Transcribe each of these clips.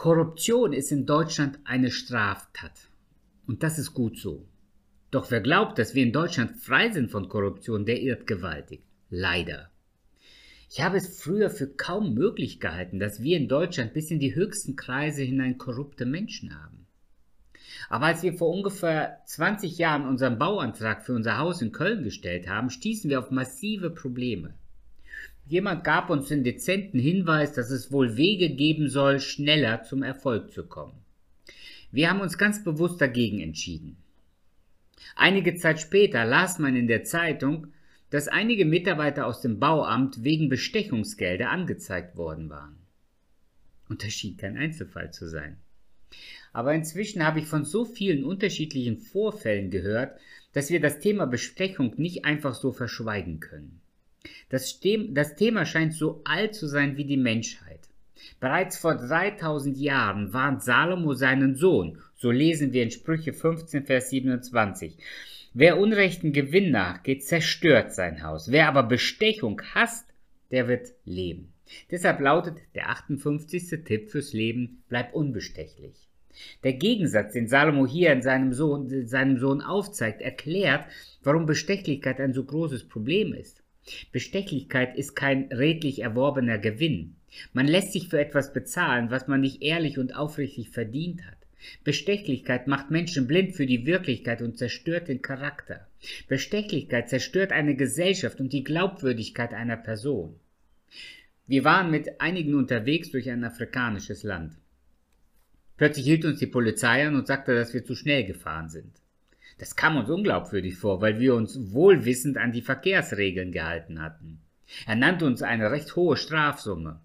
Korruption ist in Deutschland eine Straftat. Und das ist gut so. Doch wer glaubt, dass wir in Deutschland frei sind von Korruption, der irrt gewaltig. Leider. Ich habe es früher für kaum möglich gehalten, dass wir in Deutschland bis in die höchsten Kreise hinein korrupte Menschen haben. Aber als wir vor ungefähr 20 Jahren unseren Bauantrag für unser Haus in Köln gestellt haben, stießen wir auf massive Probleme. Jemand gab uns den dezenten Hinweis, dass es wohl Wege geben soll, schneller zum Erfolg zu kommen. Wir haben uns ganz bewusst dagegen entschieden. Einige Zeit später las man in der Zeitung, dass einige Mitarbeiter aus dem Bauamt wegen Bestechungsgelder angezeigt worden waren. Und das schien kein Einzelfall zu sein. Aber inzwischen habe ich von so vielen unterschiedlichen Vorfällen gehört, dass wir das Thema Bestechung nicht einfach so verschweigen können. Das, das Thema scheint so alt zu sein wie die Menschheit. Bereits vor 3000 Jahren warnt Salomo seinen Sohn, so lesen wir in Sprüche 15, Vers 27. Wer unrechten Gewinn nachgeht, zerstört sein Haus. Wer aber Bestechung hasst, der wird leben. Deshalb lautet der 58. Tipp fürs Leben, bleib unbestechlich. Der Gegensatz, den Salomo hier in seinem Sohn, seinem Sohn aufzeigt, erklärt, warum Bestechlichkeit ein so großes Problem ist. Bestechlichkeit ist kein redlich erworbener Gewinn. Man lässt sich für etwas bezahlen, was man nicht ehrlich und aufrichtig verdient hat. Bestechlichkeit macht Menschen blind für die Wirklichkeit und zerstört den Charakter. Bestechlichkeit zerstört eine Gesellschaft und die Glaubwürdigkeit einer Person. Wir waren mit einigen unterwegs durch ein afrikanisches Land. Plötzlich hielt uns die Polizei an und sagte, dass wir zu schnell gefahren sind. Das kam uns unglaubwürdig vor, weil wir uns wohlwissend an die Verkehrsregeln gehalten hatten. Er nannte uns eine recht hohe Strafsumme.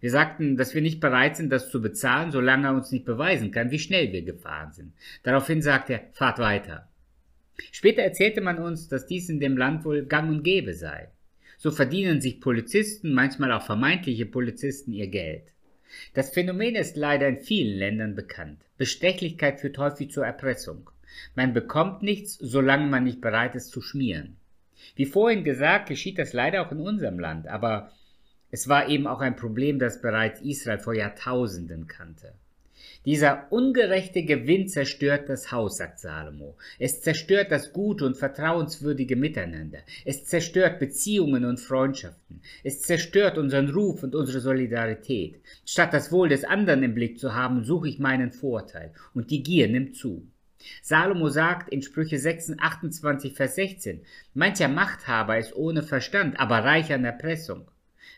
Wir sagten, dass wir nicht bereit sind, das zu bezahlen, solange er uns nicht beweisen kann, wie schnell wir gefahren sind. Daraufhin sagte er, fahrt weiter. Später erzählte man uns, dass dies in dem Land wohl gang und gäbe sei. So verdienen sich Polizisten, manchmal auch vermeintliche Polizisten, ihr Geld. Das Phänomen ist leider in vielen Ländern bekannt. Bestechlichkeit führt häufig zur Erpressung. Man bekommt nichts, solange man nicht bereit ist zu schmieren. Wie vorhin gesagt, geschieht das leider auch in unserem Land, aber es war eben auch ein Problem, das bereits Israel vor Jahrtausenden kannte. Dieser ungerechte Gewinn zerstört das Haus, sagt Salomo. Es zerstört das gute und vertrauenswürdige Miteinander. Es zerstört Beziehungen und Freundschaften. Es zerstört unseren Ruf und unsere Solidarität. Statt das Wohl des anderen im Blick zu haben, suche ich meinen Vorteil. Und die Gier nimmt zu. Salomo sagt in Sprüche 6, 28, Vers 16, mancher Machthaber ist ohne Verstand, aber reich an Erpressung.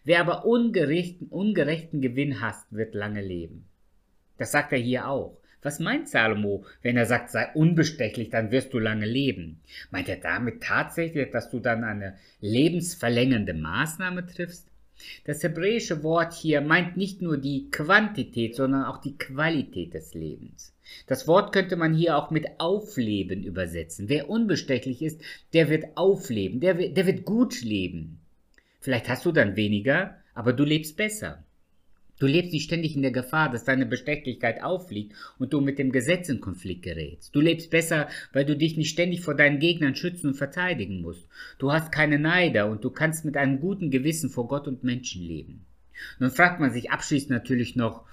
Wer aber ungerechten, ungerechten Gewinn hasst, wird lange leben. Das sagt er hier auch. Was meint Salomo, wenn er sagt, sei unbestechlich, dann wirst du lange leben? Meint er damit tatsächlich, dass du dann eine lebensverlängernde Maßnahme triffst? Das hebräische Wort hier meint nicht nur die Quantität, sondern auch die Qualität des Lebens. Das Wort könnte man hier auch mit Aufleben übersetzen. Wer unbestechlich ist, der wird aufleben, der, der wird gut leben. Vielleicht hast du dann weniger, aber du lebst besser. Du lebst nicht ständig in der Gefahr, dass deine Bestechlichkeit auffliegt und du mit dem Gesetz in Konflikt gerätst. Du lebst besser, weil du dich nicht ständig vor deinen Gegnern schützen und verteidigen musst. Du hast keine Neider und du kannst mit einem guten Gewissen vor Gott und Menschen leben. Nun fragt man sich abschließend natürlich noch,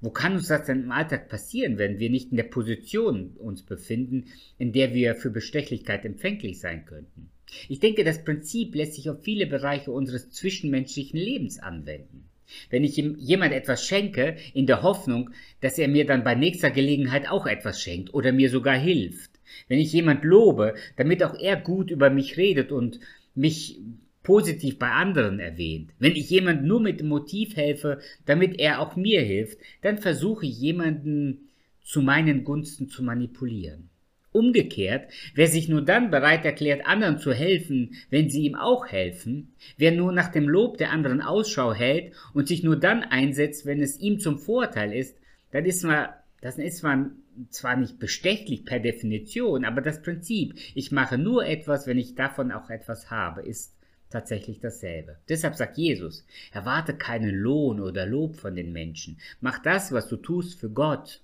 wo kann uns das denn im Alltag passieren, wenn wir nicht in der Position uns befinden, in der wir für Bestechlichkeit empfänglich sein könnten? Ich denke, das Prinzip lässt sich auf viele Bereiche unseres zwischenmenschlichen Lebens anwenden. Wenn ich jemand etwas schenke, in der Hoffnung, dass er mir dann bei nächster Gelegenheit auch etwas schenkt oder mir sogar hilft. Wenn ich jemand lobe, damit auch er gut über mich redet und mich positiv bei anderen erwähnt. Wenn ich jemand nur mit dem Motiv helfe, damit er auch mir hilft, dann versuche ich jemanden zu meinen Gunsten zu manipulieren. Umgekehrt, wer sich nur dann bereit erklärt, anderen zu helfen, wenn sie ihm auch helfen, wer nur nach dem Lob der anderen Ausschau hält und sich nur dann einsetzt, wenn es ihm zum Vorteil ist, dann ist man, das ist man zwar nicht bestechlich per Definition, aber das Prinzip, ich mache nur etwas, wenn ich davon auch etwas habe, ist tatsächlich dasselbe. Deshalb sagt Jesus, erwarte keinen Lohn oder Lob von den Menschen. Mach das, was du tust, für Gott.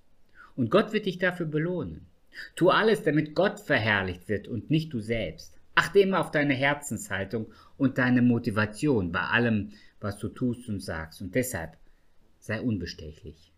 Und Gott wird dich dafür belohnen. Tu alles, damit Gott verherrlicht wird und nicht du selbst. Achte immer auf deine Herzenshaltung und deine Motivation bei allem, was du tust und sagst. Und deshalb sei unbestechlich.